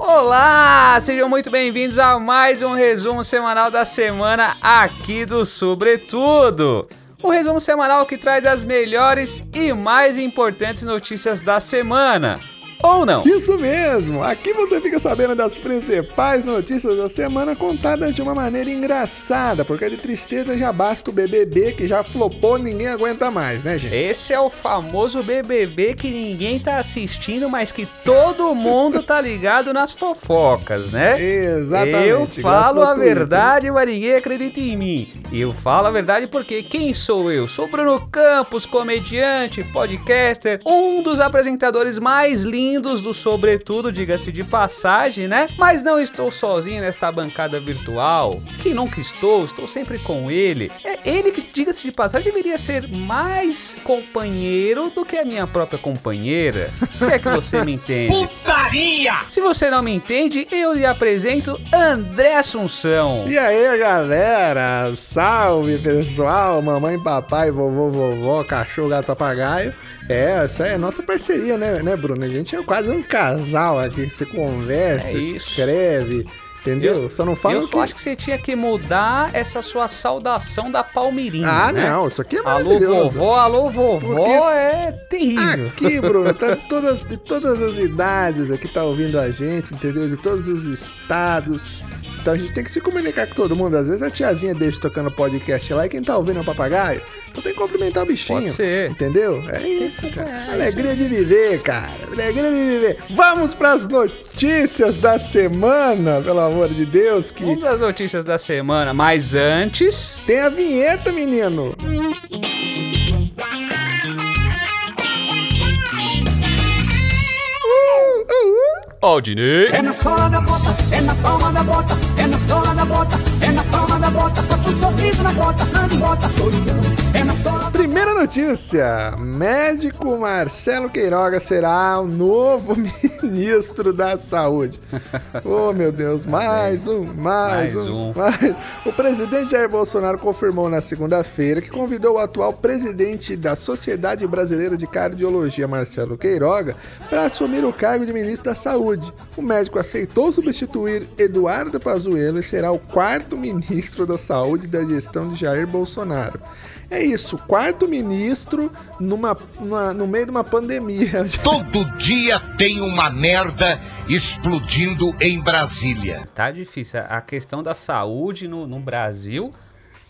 Olá, sejam muito bem-vindos a mais um resumo semanal da semana aqui do Sobretudo. O resumo semanal que traz as melhores e mais importantes notícias da semana ou não? Isso mesmo! Aqui você fica sabendo das principais notícias da semana contadas de uma maneira engraçada, porque de tristeza já basta o BBB que já flopou, ninguém aguenta mais, né, gente? Esse é o famoso BBB que ninguém tá assistindo, mas que todo mundo tá ligado nas fofocas, né? Exatamente. Eu falo a verdade, mas ninguém acredita em mim. Eu falo a verdade porque quem sou eu? Sou Bruno Campos, comediante, podcaster, um dos apresentadores mais lindos lindos do Sobretudo, diga-se de passagem, né? Mas não estou sozinho nesta bancada virtual. Que nunca estou, estou sempre com ele. É ele que, diga-se de passagem, deveria ser mais companheiro do que a minha própria companheira. Se é que você me entende. Putaria! Se você não me entende, eu lhe apresento André Assunção. E aí, galera? Salve, pessoal! Mamãe, papai, vovô, vovó, cachorro, gato, papagaio. É, essa é a nossa parceria, né, né, Bruno? A gente quase um casal aqui, se conversa, É escreve, entendeu? Eu- só não fala Eu que... só acho que você tinha que mudar essa sua saudação da Palmeirinha. Ah, né? não, isso aqui é Alô, maravilhoso. vovó, alô, vovó, Porque- é terrível. Aqui, Bruno, tá todas, de todas as idades aqui tá ouvindo a gente, entendeu? De todos os estados. Então a gente tem que se comunicar com todo mundo. Às vezes a tiazinha deixa tocando podcast lá e quem tá ouvindo é o papagaio. Então tem que cumprimentar o bichinho. Pode ser. Entendeu? É isso, cara. é Alegria de viver, cara. Alegria de viver. Vamos pras notícias da semana, pelo amor de Deus, que Vamos às notícias da semana, mas antes. tem a vinheta, menino. Uh, uh, uh. Aldinei. É na sola da bota, é na palma da bota, é na sola da bota, é na palma da bota, bote um sorriso na bota, ande bota solidão. É na sola Primeira notícia: médico Marcelo Queiroga será o novo ministro da Saúde. Oh, meu Deus, mais um, mais, Mais um, um. mais. O presidente Jair Bolsonaro confirmou na segunda-feira que convidou o atual presidente da Sociedade Brasileira de Cardiologia, Marcelo Queiroga, para assumir o cargo de ministro da Saúde. O médico aceitou substituir Eduardo Pazuello e será o quarto ministro da Saúde da gestão de Jair Bolsonaro. É isso, quarto ministro numa, numa- no meio de uma pandemia. Todo dia tem uma merda explodindo em Brasília. Tá difícil. A questão da saúde no, no Brasil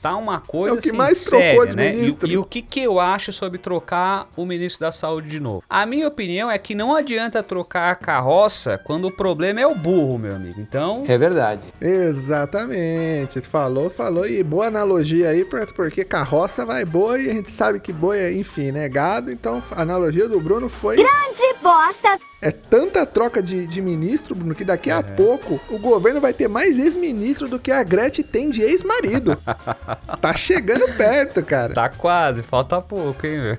tá uma coisa É o que assim, mais trocou séria, de né? E- ministro. E, o que, que eu acho sobre trocar o ministro da saúde de novo? A minha opinião é que não adianta trocar a carroça quando o problema é o burro, meu amigo. Então, É verdade. Exatamente, falou, falou, e boa analogia aí, por- porque carroça vai boi, e a gente sabe que boi é, enfim, né, gado, então a analogia do Bruno foi... de bosta. É tanta troca de, de ministro, Bruno, que daqui a pouco o governo vai ter mais ex-ministro do que a Gretchen tem de ex-marido. tá chegando perto, cara. tá quase, falta pouco, hein, velho?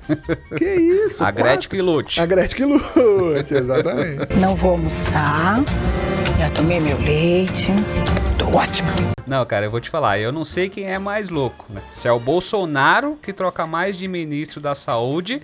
Que isso, A Gretchen que lute. A Gretchen que lute, exatamente. Não vou almoçar. Já tomei meu leite. Tô ótima. Não, cara, eu vou te falar, eu não sei quem é mais louco, né? Se é o Bolsonaro que troca mais de ministro da saúde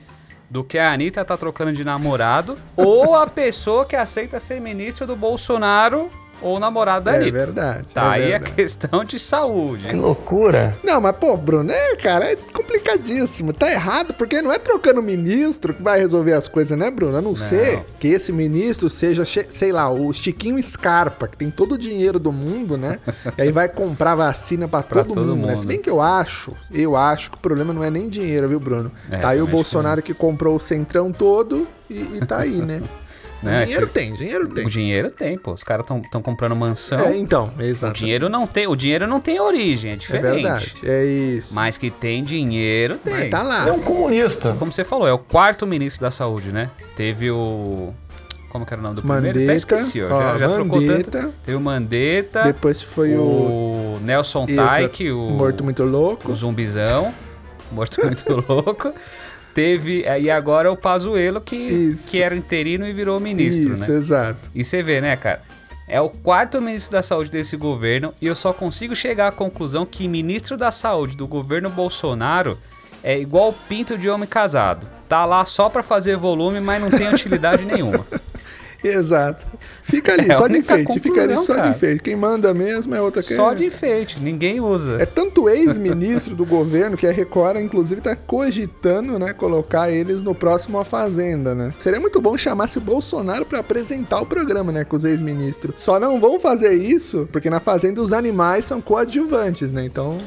do que a Anitta tá trocando de namorado, ou a pessoa que aceita ser ministro do Bolsonaro ou namorado da É Anitta. verdade. Tá é aí verdade. a questão de saúde. loucura. Não, mas pô, Bruno, é, cara, é complicadíssimo. Tá errado, porque não é trocando ministro que vai resolver as coisas, né, Bruno? A não, ser que esse ministro seja, sei lá, o Chiquinho Scarpa, que tem todo o dinheiro do mundo, né? e aí vai comprar vacina pra, Pra todo, todo mundo, né? mundo. Se bem que eu acho, eu acho que o problema não é nem dinheiro, viu, Bruno? É, tá aí o Bolsonaro que comprou o centrão todo e, e tá aí, né? Né, dinheiro esse- tem, dinheiro tem. O dinheiro tem, pô. Os caras estão comprando mansão. É, então, o exato. dinheiro não tem, o dinheiro não tem origem, é É diferente. verdade, é isso. Mas que tem dinheiro, tem. Mas tá lá. É um comunista. Como você falou, é o quarto ministro da saúde, né? Teve o. Como que era o nome do primeiro? Até Mandetta, esqueci, ó. ó, Já, já trocou Mandetta. tanto. Teve o Mandetta. Depois foi o... o Nelson Taik, o, Morto Muito Louco. o zumbizão. Morto muito louco. Teve. é, E agora o Pazuello, que, Isso. que era interino e virou ministro, Isso, né? exato. E você vê, né, cara? É o quarto ministro da saúde desse governo e eu só consigo chegar à conclusão que ministro da saúde do governo Bolsonaro é igual pinto de homem casado. Tá lá só pra fazer volume, mas não tem utilidade nenhuma. Exato. Fica ali, É só de enfeite. Fica ali só cara. de enfeite. Quem manda mesmo é outra que Só de enfeite, ninguém usa. É tanto ex-ministro do governo que a Record, inclusive, tá cogitando, né, colocar eles no próximo A Fazenda, né? Seria muito bom chamasse Bolsonaro pra apresentar o programa, né, com os ex-ministros. Só não vão fazer isso, porque na Fazenda os animais são coadjuvantes, né? Então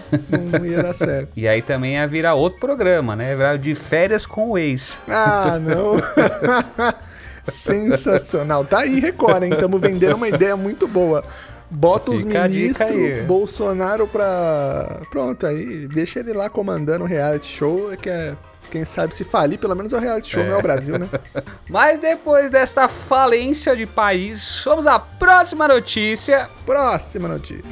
não ia dar certo. E aí também ia virar outro programa, né? Ia virar de férias com o ex. Ah, não. Sensacional. Tá aí, Record, hein? Estamos vendendo uma ideia muito boa. Bota os Fica ministros, Bolsonaro pra. Pronto, aí deixa ele lá comandando o reality show, é que é. Quem sabe se falir, pelo menos é o reality show, não é o Brasil, né? Mas depois desta falência de país, vamos à próxima notícia. Próxima notícia.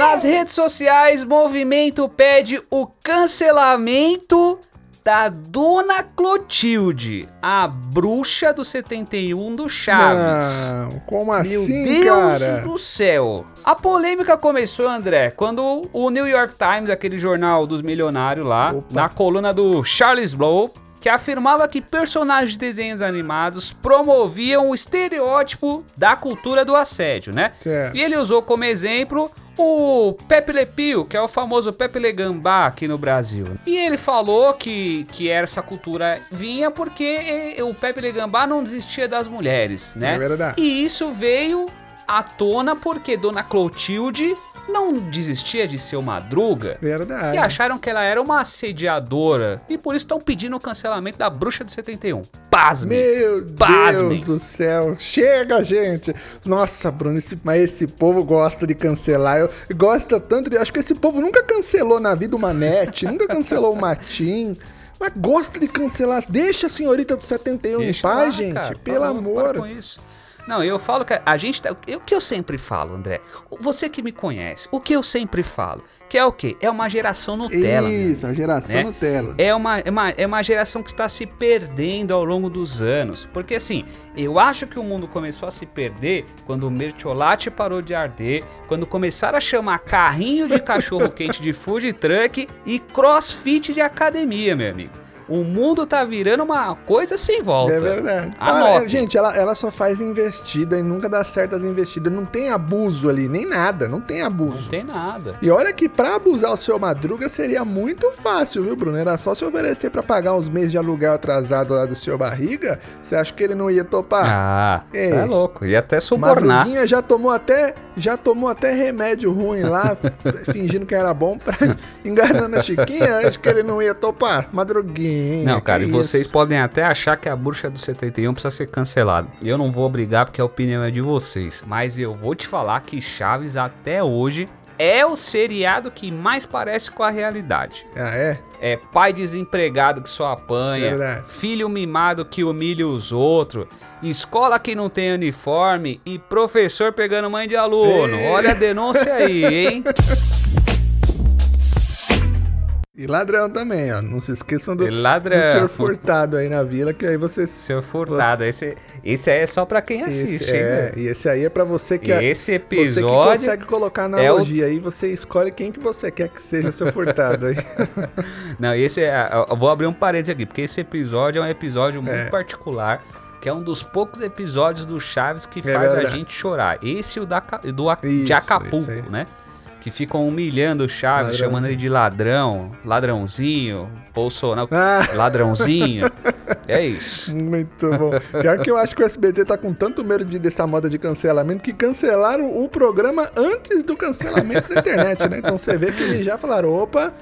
Nas redes sociais, movimento pede o cancelamento da Dona Clotilde, a bruxa do 71 do Chaves. Não, como Meu assim, Deus cara? do céu. A polêmica começou, André, quando o New York Times, aquele jornal dos milionários lá, Opa. na coluna do Charles Blow, que afirmava que personagens de desenhos animados promoviam o estereótipo da cultura do assédio, né? Certo. E ele usou como exemplo o Pepe Le Pew, que é o famoso Pepe Le Gambá aqui no Brasil. E ele falou que, que essa cultura vinha porque eh, o Pepe Le Gambá não desistia das mulheres, né? É verdade. E isso veio à tona porque Dona Clotilde não desistia de ser uma madruga. Verdade. E acharam que ela era uma assediadora. E por isso estão pedindo o cancelamento da bruxa do 71. Pasme! Meu Pasmem. Deus do céu. Chega, gente. Nossa, Bruno, esse, mas esse povo gosta de cancelar. Eu, gosta tanto de. Acho que esse povo nunca cancelou na vida o Manete, nunca cancelou o Matim. Mas gosta de cancelar. Deixa a senhorita do 71 Deixa em paz, lá, gente. cara, Pelo amor. com isso. Não, eu falo que a gente. tá- O que eu sempre falo, André? Você que me conhece, o que eu sempre falo? Que é o quê? É uma geração Nutella. Isso, a geração né? Nutella. É uma, é, uma, é uma geração que está se perdendo ao longo dos anos. Porque assim, eu acho que o mundo começou a se perder quando o mertiolate parou de arder, quando começaram a chamar carrinho de cachorro quente de food truck e crossfit de academia, meu amigo. O mundo tá virando uma coisa sem volta. É verdade. Para, gente, ela, ela só faz investida e nunca dá certo as investidas. Não tem abuso ali, nem nada. Não tem abuso. Não tem nada. E olha que pra abusar o seu Madruga seria muito fácil, viu, Bruno? Era só se oferecer pra pagar uns meses de aluguel atrasado lá do seu barriga. Você acha que ele não ia topar? Ah, Ei. é louco. Ia até subornar. Madruguinha já tomou até já tomou até remédio ruim lá, fingindo que era bom pra enganando a Chiquinha. Acho que ele não ia topar. Madruguinha. Não, cara, e vocês isso. podem até achar que a bruxa do 71 precisa ser cancelada. Eu não vou obrigar porque a opinião é de vocês. Mas eu vou te falar que Chaves até hoje é o seriado que mais parece com a realidade. Ah, é? É pai desempregado que só apanha, Verdade. filho mimado que humilha os outros, escola que não tem uniforme e professor pegando mãe de aluno. Olha a denúncia aí, hein? E ladrão também, ó. Não se esqueçam do, ladrão. do senhor furtado aí na vila, que aí vocês. Seu furtado, esse, esse aí é só pra quem assiste, Esse, hein, é, e esse aí é pra você que Esse Você que episódio consegue colocar é analogia aí, você escolhe quem que você quer que seja seu furtado aí. Não, esse é. Eu vou abrir um parênteses aqui, porque esse episódio é um episódio muito particular. Que é um dos poucos episódios do Chaves que faz a É verdade. gente chorar. Esse e o da, do, A- Isso, de Acapulco, né? Que ficam humilhando o Chaves, chamando ele de ladrão, ladrãozinho, Bolsonaro, Ah. ladrãozinho. é isso. Muito bom. Pior que eu acho que o SBT tá com tanto medo de, dessa moda de cancelamento que cancelaram o programa antes do cancelamento da internet, né? Então você vê que eles já falaram, opa,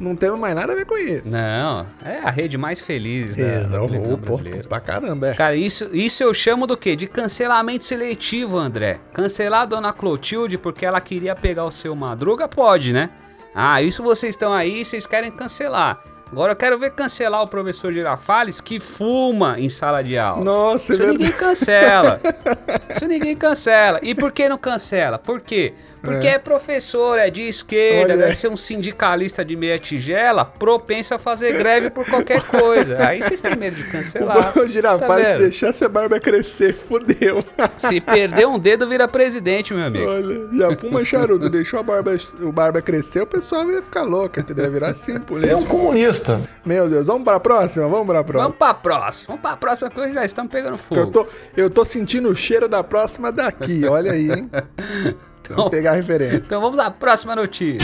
não temos mais nada a ver com isso. Não, é a rede mais feliz da, É, televisão brasileira. pra caramba, é. Cara, isso, isso eu chamo do quê? De cancelamento seletivo, André. Cancelar a Dona Clotilde porque ela queria pegar o seu Madruga, pode, né? Ah, isso vocês estão aí, vocês querem cancelar. Agora eu quero ver cancelar o professor Girafales que fuma em sala de aula. Nossa, é Isso ninguém verdade. cancela. Isso ninguém cancela. E por que não cancela? Por quê? Porque é, professor, é de esquerda, Olha. deve ser um sindicalista de meia tigela, propenso a fazer greve por qualquer coisa. Aí vocês têm medo de cancelar. O Girafales, Tá se deixar essa barba crescer, fudeu. Se perder um dedo, vira presidente, meu amigo. Olha, já fuma charuto, deixou a barba, o barba crescer, o pessoal ia ficar louco, entendeu? Ia virar assim, político. É um comunista. Meu Deus, vamos pra próxima? Vamos pra próxima. Vamos pra próxima. Vamos pra próxima, porque já estamos pegando fogo. Eu tô, eu tô sentindo o cheiro da próxima daqui, olha aí, hein? Vamos pegar a referência. Então vamos à próxima notícia.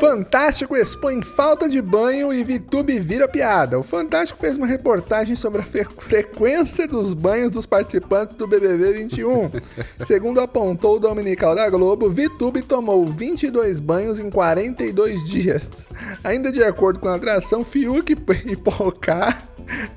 Fantástico expõe falta de banho e VTube vira piada. O Fantástico fez uma reportagem sobre a fre- frequência dos banhos dos participantes do BBB 21. Segundo apontou o Dominical da Globo, VTube tomou 22 banhos em 42 dias. Ainda de acordo com a atração, Fiuk e Pocá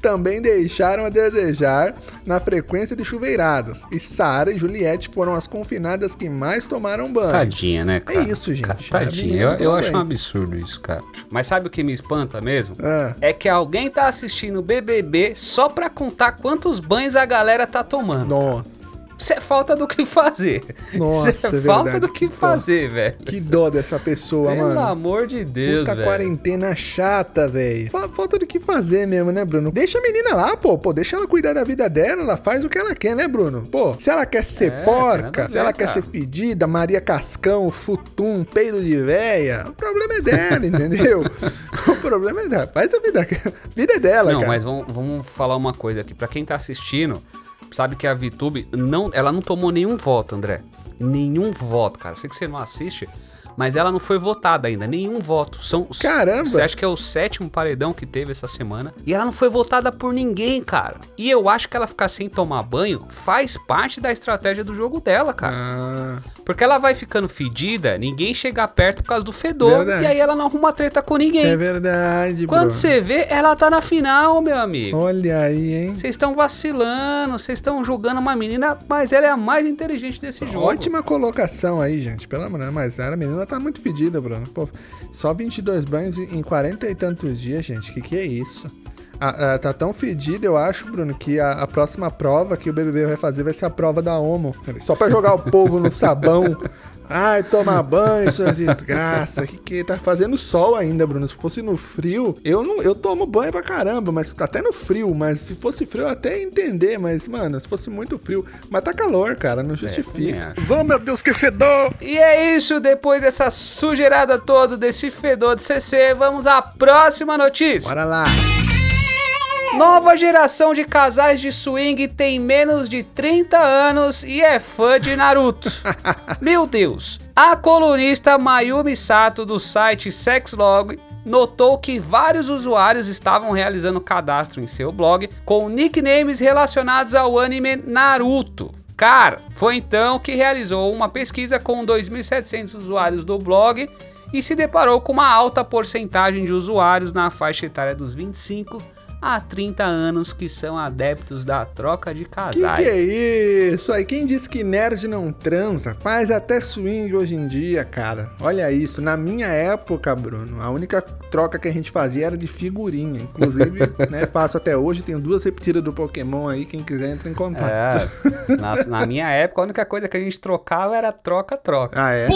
também deixaram a desejar na frequência de chuveiradas. E Sara e Juliette foram as confinadas que mais tomaram banho. Tadinha, né, cara? isso, gente. Tadinha. Eu, eu acho um absurdo isso, cara. Mas sabe o que me espanta mesmo? Ah. É que alguém tá assistindo o BBB só pra contar quantos banhos a galera tá tomando. Nossa. Isso é falta do que fazer. Nossa, Isso é é falta verdade, do que fazer, velho. Que dó dessa pessoa, Pelo mano. amor de Deus, Puta velho. quarentena chata, velho. Falta do que fazer mesmo, né, Bruno? Deixa a menina lá, pô. Pô, deixa ela cuidar da vida dela. Ela faz o que ela quer, né, Bruno? Pô, se ela quer ser É, nada porca, se ela quer ser fedida, Maria Cascão, Futum, peido de véia, o problema é dela, entendeu? o problema é dela. Faz a vida. A vida é dela, Não, cara. mas vamos, vamos falar uma coisa aqui. Pra quem tá assistindo, sabe que a VTube não, ela não tomou nenhum voto, André. Nenhum voto, cara. Eu sei que você não assiste, mas ela não foi votada ainda. Nenhum voto. São, Caramba! Você acha que é o sétimo paredão que teve essa semana? E ela não foi votada por ninguém, cara. E eu acho que ela ficar sem tomar banho faz parte da estratégia do jogo dela, cara. Ah, Porque ela vai ficando fedida, ninguém chega perto por causa do fedor. Verdade. E aí ela não arruma treta com ninguém. é verdade, Quando Bruno. você vê, ela tá na final, meu amigo. Olha aí, hein? Vocês estão vacilando, vocês estão julgando uma menina, mas ela é a mais inteligente desse jogo. Ótima colocação aí, gente. Pelo amor de Deus, mas a menina tá muito fedida, Bruno. Pô, só 22 banhos em 40 e tantos dias, gente. Que que é isso? Ah, ah, tá tão fedida, eu acho, Bruno, que a, a próxima prova que o BBB vai fazer vai ser a prova da Homo. Só pra jogar o povo no sabão. Ai, tomar banho, suas desgraças. Que que tá fazendo sol ainda, Bruno? Se fosse no frio, eu não, eu tomo banho pra caramba, mas até no frio, mas se fosse frio eu até ia entender, mas mano, se fosse muito frio, mas tá calor, cara, não também justifica. acho. Oh, meu Deus, que fedor! E é isso, depois dessa sujeirada toda, desse fedor de CC, vamos à próxima notícia. Bora lá. Nova geração de casais de swing tem menos de 30 anos e é fã de Naruto. Meu Deus! A colunista Mayumi Sato do site Sexlog notou que vários usuários estavam realizando cadastro em seu blog com nicknames relacionados ao anime Naruto. Cara, foi então que realizou uma pesquisa com 2.700 usuários do blog e se deparou com uma alta porcentagem de usuários na faixa etária dos 25 a 30 anos que são adeptos da troca de Que casais. que é isso? Aí quem disse que nerd não transa, faz até swing hoje em dia, cara. Olha isso. Na minha época, Bruno, a única troca que a gente fazia era de figurinha. Inclusive, né, faço até hoje, tenho duas repetidas do Pokémon aí, quem quiser entra em contato. É, na, na minha época, a única coisa que a gente trocava era troca-troca. Ah, é?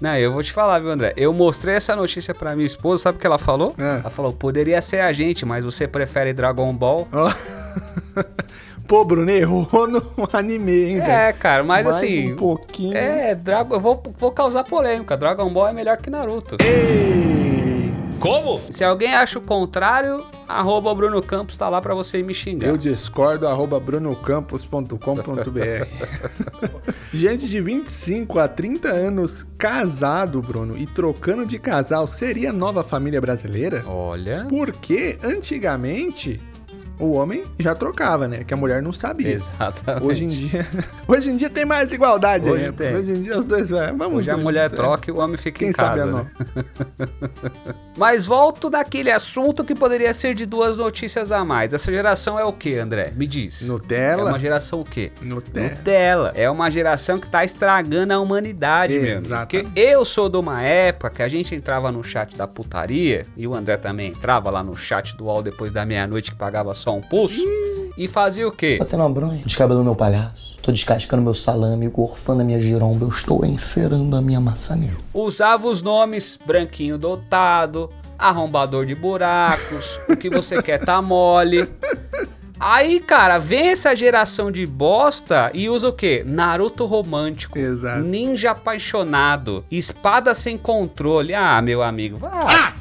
Não, eu vou te falar, viu, André? Eu mostrei essa notícia pra minha esposa, sabe o que ela falou? É. Ela falou, poderia ser a gente, mas você prefere Dragon Ball? Ó. Pô, Bruno, errou no anime, hein, velho? É, cara, mas Mais assim... um pouquinho. É, Dragon, eu vou, vou causar polêmica. Dragon Ball é melhor que Naruto. Ei, Se alguém acha o contrário, arroba Bruno Campos tá lá pra você me xingar. eu discordo, arroba brunocampos.com.br. Gente de 25 a 30 anos casado, Bruno, e trocando de casal seria a nova família brasileira? Olha... Porque antigamente o homem já trocava, né? Que a mulher não sabia. Exatamente. Hoje em dia, hoje em dia tem mais igualdade, Hoje né? tem. Hoje em dia os dois, é, vamos Hoje a mulher é. troca e o homem fica Quem em casa. sabe a né? não. Mas volto daquele assunto que poderia ser de duas notícias a mais. Essa geração é o que, André? Me diz. Nutella? É uma geração o quê? Nutella. Nutella. É uma geração que tá estragando a humanidade. Exatamente. Porque eu sou de uma época que a gente entrava no chat da putaria, e o André também entrava lá no chat do UOL depois da meia-noite que pagava só um pulso. e fazia o quê? Batendo uma bronha, descabelando meu palhaço. Tô descascando meu salame, gorfando a minha giromba. Eu estou encerando a minha maçaneta. Usava os nomes branquinho dotado, arrombador de buracos, o que você quer tá mole. Aí, cara, vem essa geração de bosta e usa o quê? Naruto romântico, Exato. ninja apaixonado, espada sem controle. Ah, meu amigo, vai. Ah,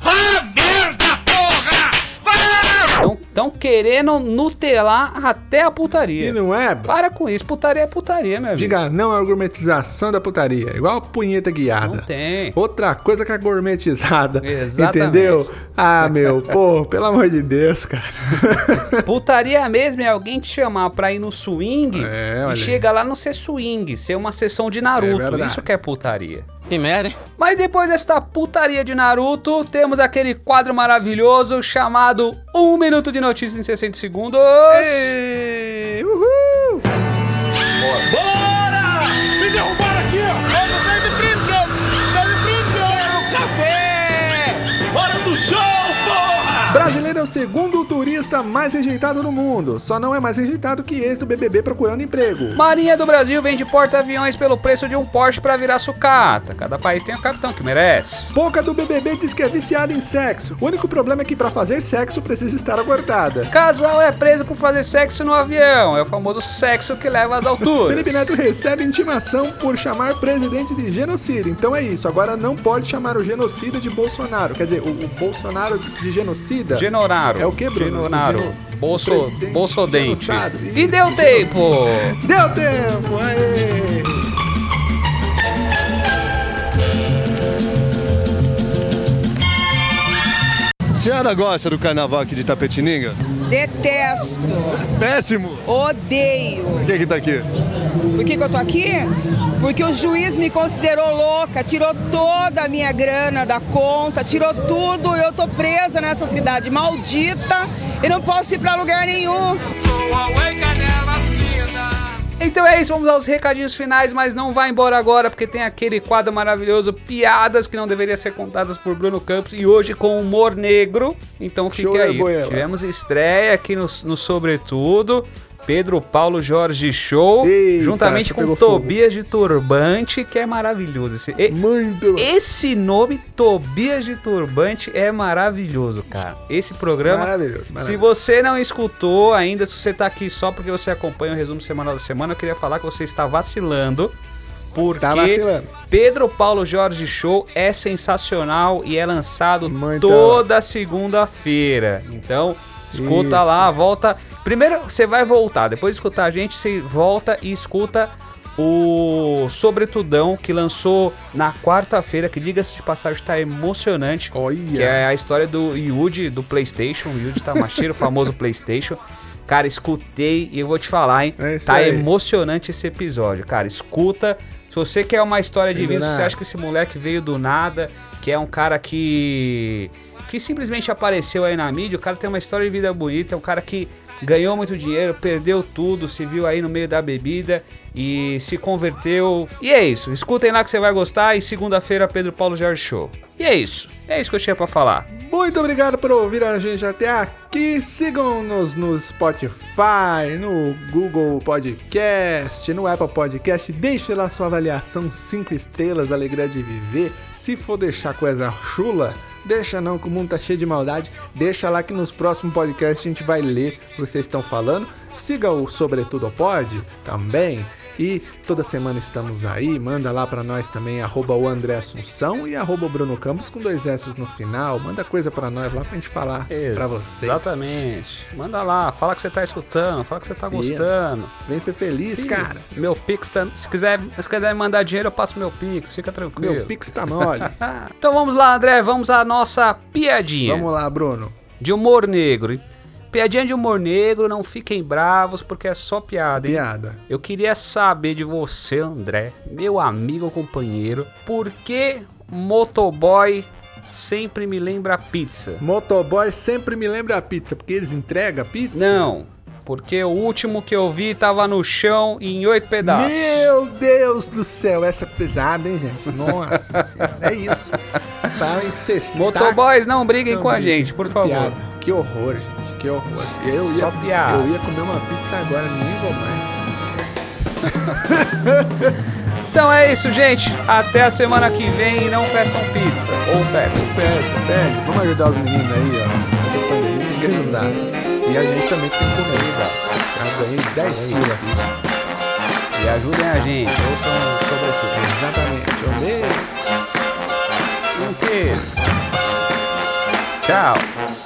Estão querendo nutelar até a putaria. E não é? Para com isso, putaria é putaria, meu amigo. Diga não à gourmetização da putaria. Igual a punheta guiada. Não tem. Outra coisa que é gourmetizada. Exatamente. Entendeu? Ah, meu, pô, pelo amor de Deus, cara. Putaria mesmo é alguém te chamar pra ir no swing É, e chega lá não ser swing, ser uma sessão de É Naruto. verdade. Isso que é putaria. Que merda, hein? Mas depois desta putaria de Naruto, temos aquele quadro maravilhoso chamado 1 Minuto de Notícias em 60 Segundos. Ei, uhul! Me Brasileiro é o segundo turista mais rejeitado do mundo. Só não é mais rejeitado que ex do BBB procurando emprego. Marinha do Brasil vende porta-aviões pelo preço de um Porsche pra virar sucata. Cada país tem o capitão que merece. Pouca do BBB diz que é viciada em sexo. O único problema é que pra fazer sexo precisa estar acordada. Casal é preso por fazer sexo no avião. É o famoso sexo que leva às alturas. Felipe Neto recebe intimação por chamar presidente de genocida. Então é isso, agora não pode chamar o genocida de Bolsonaro. Quer dizer, o, o Bolsonaro de, de genocida. Genoraro. É o que, Bruno? Genonaro. Geno- Bolso, bolsodente. E Isso, deu tempo. Deu tempo! Aê! Senhora gosta do carnaval aqui de Tapetininga? Detesto, Péssimo! odeio. Quem que tá aqui? Por que, que eu tô aqui? Porque o juiz me considerou louca, tirou toda a minha grana da conta, tirou tudo e eu tô presa nessa cidade maldita e não posso ir pra lugar nenhum. Então é isso, vamos aos recadinhos finais, mas não vai embora agora, porque tem aquele quadro maravilhoso, piadas que não deveriam ser contadas por Bruno Campos, e hoje com humor negro, então fique Show aí. Tivemos estreia aqui no, no Sobretudo, Pedro Paulo Jorge Show, Eita, juntamente com pegou fogo. Tobias de Turbante, que é maravilhoso. Esse, e- esse nome, Tobias de Turbante, é maravilhoso, cara. Esse programa Maravilhoso, se maravilhoso. você não escutou ainda, se você tá aqui só porque você acompanha o resumo semanal da semana, eu queria falar que você está vacilando. Porque Tá. Pedro Paulo Jorge Show é sensacional e é lançado Muito toda segunda-feira. Então, escuta Isso. lá, volta. Primeiro você vai voltar, depois de escutar a gente, você volta e escuta o Sobretudão que lançou na quarta-feira, que diga-se de passagem tá emocionante. Olha. Que é a história do Yuji do PlayStation, o Yuji Tamashiro, o famoso PlayStation. Cara, escutei e eu vou te falar, hein? É tá aí. emocionante esse episódio, cara. Escuta. Se você quer uma história de vida, se você acha que esse moleque veio do nada, que é um cara que. que simplesmente apareceu aí na mídia, o cara tem uma história de vida bonita, é um cara que ganhou muito dinheiro, perdeu tudo, se viu aí no meio da bebida e se converteu. E é isso. Escutem lá que você vai gostar. E segunda-feira, Pedro Paulo Jorge Show. E é isso. É isso que eu tinha pra falar. Muito obrigado por ouvir a gente até aqui. Sigam-nos no Spotify, no Google Podcast, no Apple Podcast. Deixe lá sua avaliação 5 estrelas, alegria de viver. Se for deixar coisa chula, deixa não, que o mundo tá cheio de maldade. Deixa lá que nos próximos podcasts a gente vai ler o que vocês estão falando. Siga o Sobretudo Pode também. E toda semana estamos aí. Manda lá pra nós também, arroba o André Assunção e arroba o Bruno Campos com dois S no final. Manda coisa pra nós lá pra gente falar pra vocês. Exatamente. Manda lá, fala que você tá escutando, fala que você tá Isso. gostando. Vem ser feliz, Sim, cara. Meu Pix, tá, se quiser, se quiser me mandar dinheiro, eu passo meu Pix, fica tranquilo. Meu Pix tá mole. Então vamos lá, André, vamos à nossa piadinha Vamos lá, Bruno. de humor negro. Piadinha de humor negro, não fiquem bravos porque é só piada, hein? Piada. Eu queria saber de você, André, meu amigo companheiro, por que motoboy sempre me lembra pizza? Motoboy sempre me lembra a pizza, porque eles entregam a pizza? Não, porque o último que eu vi tava no chão em oito pedaços. Meu Deus do céu, essa é pesada, hein, gente? Nossa senhora, é isso. Pra incestar... Motoboys, não briguem Não, com a brinca. gente, por Que favor. piada. Que horror, gente. Que horror. Eu ia, eu ia comer uma pizza agora, nem vou mais. Então é isso, gente. Até a semana que vem e não peçam pizza. Ou peçam. Pede, pede. Vamos ajudar os meninos aí, ó. Nessa pandemia, ninguém ajudar. E a gente também tem que comer, tá? Já ganhei 10 quilos aqui. E ajudem a gente. Ouçam sobre tudo. Exatamente. Um beijo. Um queijo. Tchau.